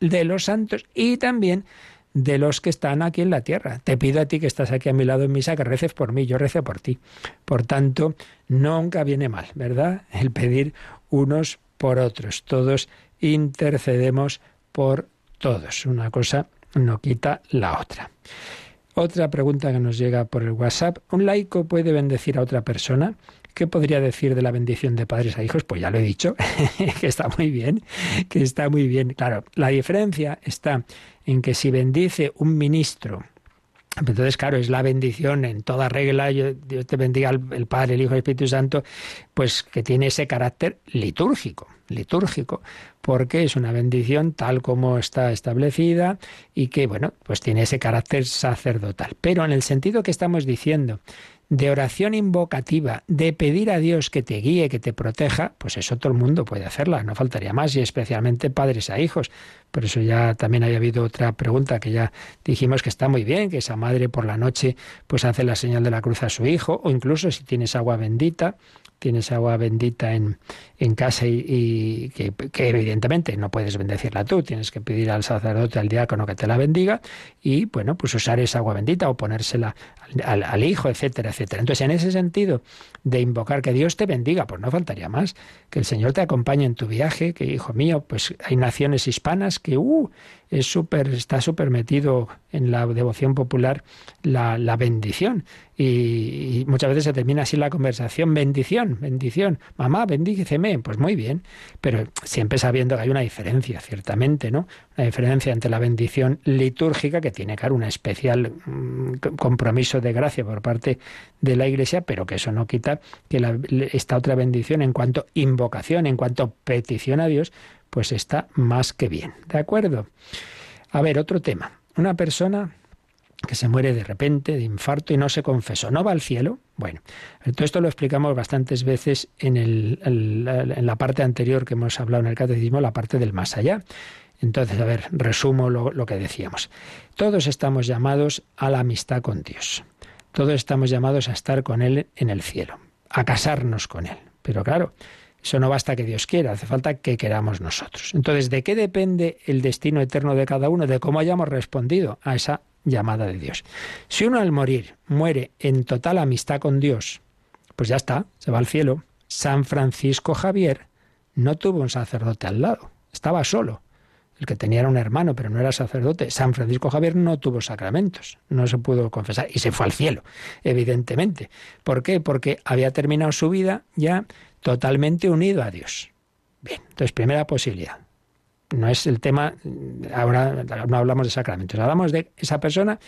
de los santos y también de los que están aquí en la tierra. Te pido a ti que estás aquí a mi lado en misa que reces por mí, yo rezo por ti. Por tanto, nunca viene mal, ¿verdad? El pedir unos por otros. Todos intercedemos por todos. Una cosa no quita la otra. Otra pregunta que nos llega por el WhatsApp. ¿Un laico puede bendecir a otra persona? ¿Qué podría decir de la bendición de padres a hijos? Pues ya lo he dicho, <laughs> que está muy bien, que está muy bien. Claro, la diferencia está en que si bendice un ministro, entonces, claro, es la bendición en toda regla, Dios te bendiga el, Padre, el Hijo el Espíritu Santo, pues que tiene ese carácter litúrgico, litúrgico, porque es una bendición tal como está establecida y que, bueno, pues tiene ese carácter sacerdotal. Pero en el sentido que estamos diciendo, de oración invocativa, de pedir a Dios que te guíe, que te proteja, pues eso todo el mundo puede hacerla, no faltaría más, y especialmente padres a hijos. Por eso ya también había habido otra pregunta que ya dijimos que está muy bien, que esa madre por la noche pues hace la señal de la cruz a su hijo, o incluso si tienes agua bendita, tienes agua bendita en, en casa y, que, evidentemente no puedes bendecirla tú, tienes que pedir al sacerdote, al diácono que te la bendiga y bueno, pues usar esa agua bendita o ponérsela al, al, hijo, etcétera, etcétera. Entonces, en ese sentido de invocar que Dios te bendiga, pues no faltaría más, que el Señor te acompañe en tu viaje, que hijo mío, pues hay naciones hispanas que uh, es super, está súper metido en la devoción popular la, la bendición. Y, muchas veces se termina así la conversación, bendición, bendición, mamá, bendíceme, pues muy bien, pero siempre sabiendo que hay una diferencia, ciertamente, ¿no? Una diferencia entre la bendición litúrgica, que tiene, claro, un especial mm, compromiso de gracia por parte de la Iglesia, pero que eso no quita que la, esta otra bendición en cuanto invocación, en cuanto petición a Dios, pues está más que bien. ¿De acuerdo? A ver, otro tema. Una persona que se muere de repente de infarto y no se confesó, ¿no va al cielo? Bueno, todo esto lo explicamos bastantes veces en, el, en la parte anterior que hemos hablado en el catecismo, la parte del más allá. Entonces, a ver, resumo lo, que decíamos. Todos estamos llamados a la amistad con Dios. Todos estamos llamados a estar con Él en el cielo, a casarnos con Él. Pero claro, Eso no basta que Dios quiera, hace falta que queramos nosotros. Entonces, ¿de qué depende el destino eterno de cada uno? De cómo hayamos respondido a esa llamada de Dios. Si uno al morir muere en total amistad con Dios, pues ya está, se va al cielo. San Francisco Javier no tuvo un sacerdote al lado, estaba solo. El que tenía era un hermano, pero no era sacerdote. San Francisco Javier no tuvo sacramentos, no se pudo confesar y se fue al cielo, evidentemente. ¿Por qué? Porque había terminado su vida ya totalmente unido a Dios. Bien, entonces primera posibilidad. No es el tema, ahora no hablamos de sacramentos, hablamos de esa persona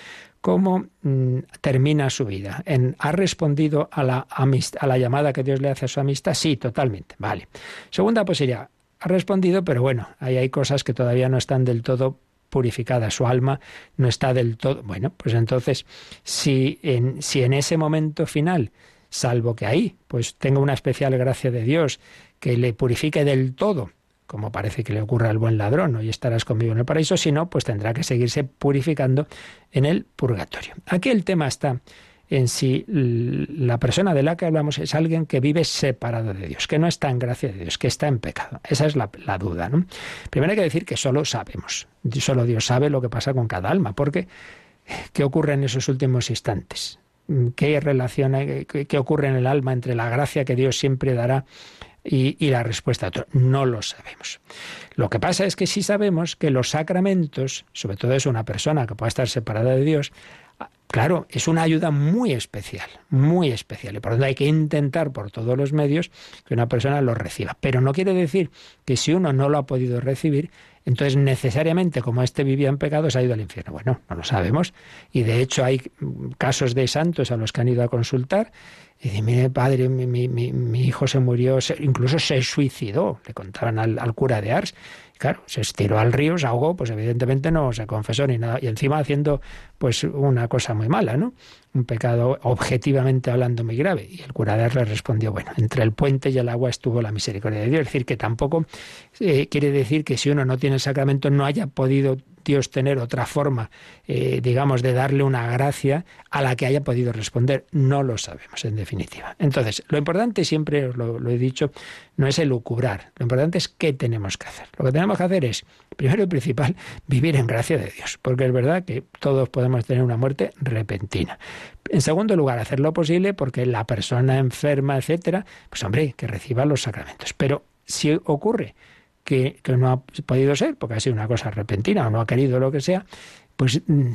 cómo mm, termina su vida. En, ¿Ha respondido a la, a la llamada que Dios le hace a su amistad? Sí, totalmente. Vale. Segunda posibilidad, ha respondido, pero bueno, ahí hay cosas que todavía no están del todo purificadas, su alma no está del todo. Bueno, pues entonces, si en, si en ese momento final salvo que ahí pues tenga una especial gracia de Dios que le purifique del todo, como parece que le ocurre al buen ladrón, hoy estarás conmigo en el paraíso, si no, pues tendrá que seguirse purificando en el purgatorio. Aquí el tema está en si la persona de la que hablamos es alguien que vive separado de Dios, que no está en gracia de Dios, que está en pecado. Esa es la, duda. ¿no? Primero hay que decir que solo sabemos, solo Dios sabe lo que pasa con cada alma, porque ¿qué ocurre en esos últimos instantes? qué relación, qué, ocurre en el alma entre la gracia que Dios siempre dará y, y, la respuesta a otro. No lo sabemos. Lo que pasa es que sí sabemos que los sacramentos, sobre todo es una persona que pueda estar separada de Dios, claro, es una ayuda muy especial, muy especial. Y por lo tanto hay que intentar por todos los medios que una persona lo reciba. Pero no quiere decir que si uno no lo ha podido recibir, entonces, necesariamente, como este vivía en pecado, se ha ido al infierno. Bueno, no lo sabemos. Y de hecho hay casos de santos a los que han ido a consultar y dice, mire, padre, mi, hijo se murió, incluso se suicidó, le contaban al, cura de Ars. Claro, se estiró al río, se ahogó, pues evidentemente no se confesó ni nada. Y encima haciendo pues una cosa muy mala, ¿no? Un pecado objetivamente hablando muy grave. Y el cura de Ars le respondió, bueno, entre el puente y el agua estuvo la misericordia de Dios. Es decir, que tampoco eh, quiere decir que si uno no tiene el sacramento no haya podido Dios tener otra forma, eh, digamos, de darle una gracia a la que haya podido responder. No lo sabemos, en definitiva. Entonces, lo importante, siempre os lo, he dicho, no es elucubrar. Lo importante es qué tenemos que hacer. Lo que tenemos que hacer es, primero y principal, <laughs> vivir en gracia de Dios, porque es verdad que todos podemos tener una muerte repentina. En segundo lugar, hacer lo posible porque la persona enferma, etcétera, pues hombre, que reciba los sacramentos. Pero si ocurre que, no ha podido ser, porque ha sido una cosa repentina o no ha querido lo que sea, pues mm,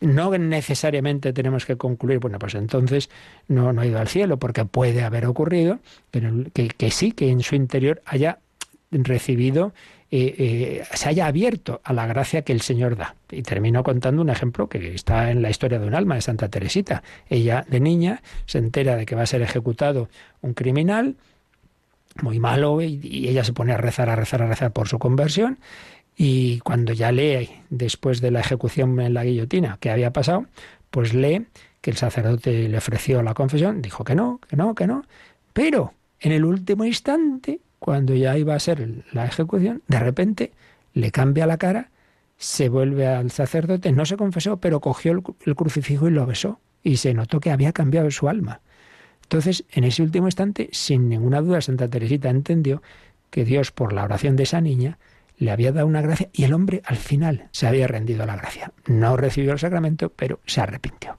no necesariamente tenemos que concluir, bueno, pues entonces no, no ha ido al cielo, porque puede haber ocurrido que, que, sí, que en su interior haya recibido, eh, eh, se haya abierto a la gracia que el Señor da. Y termino contando un ejemplo que está en la historia de un alma de Santa Teresita. Ella de niña se entera de que va a ser ejecutado un criminal, muy malo y, ella se pone a rezar, a rezar, a rezar por su conversión y cuando ya lee después de la ejecución en la guillotina que había pasado, pues lee que el sacerdote le ofreció la confesión, dijo que no, que no, que no, pero en el último instante, cuando ya iba a ser la ejecución, de repente le cambia la cara, se vuelve al sacerdote, no se confesó, pero cogió el, el crucifijo y lo besó, y se notó que había cambiado su alma. Entonces, en ese último instante, sin ninguna duda, Santa Teresita entendió que Dios, por la oración de esa niña, le había dado una gracia y el hombre al final se había rendido a la gracia. No recibió el sacramento, pero se arrepintió.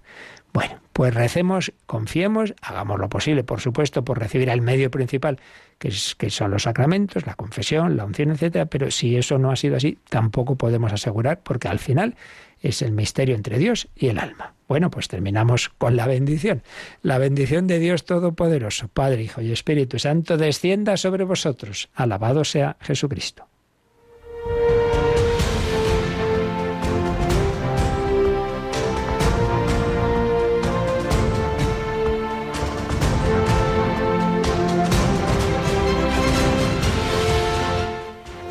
Bueno, pues recemos, confiemos, hagamos lo posible, por supuesto, por recibir el medio principal, que, es, que son los sacramentos, la confesión, la unción, etcétera, pero si eso no ha sido así, tampoco podemos asegurar, porque al final es el misterio entre Dios y el alma. Bueno, pues terminamos con la bendición. La bendición de Dios Todopoderoso, Padre, Hijo y Espíritu Santo, descienda sobre vosotros. Alabado sea Jesucristo.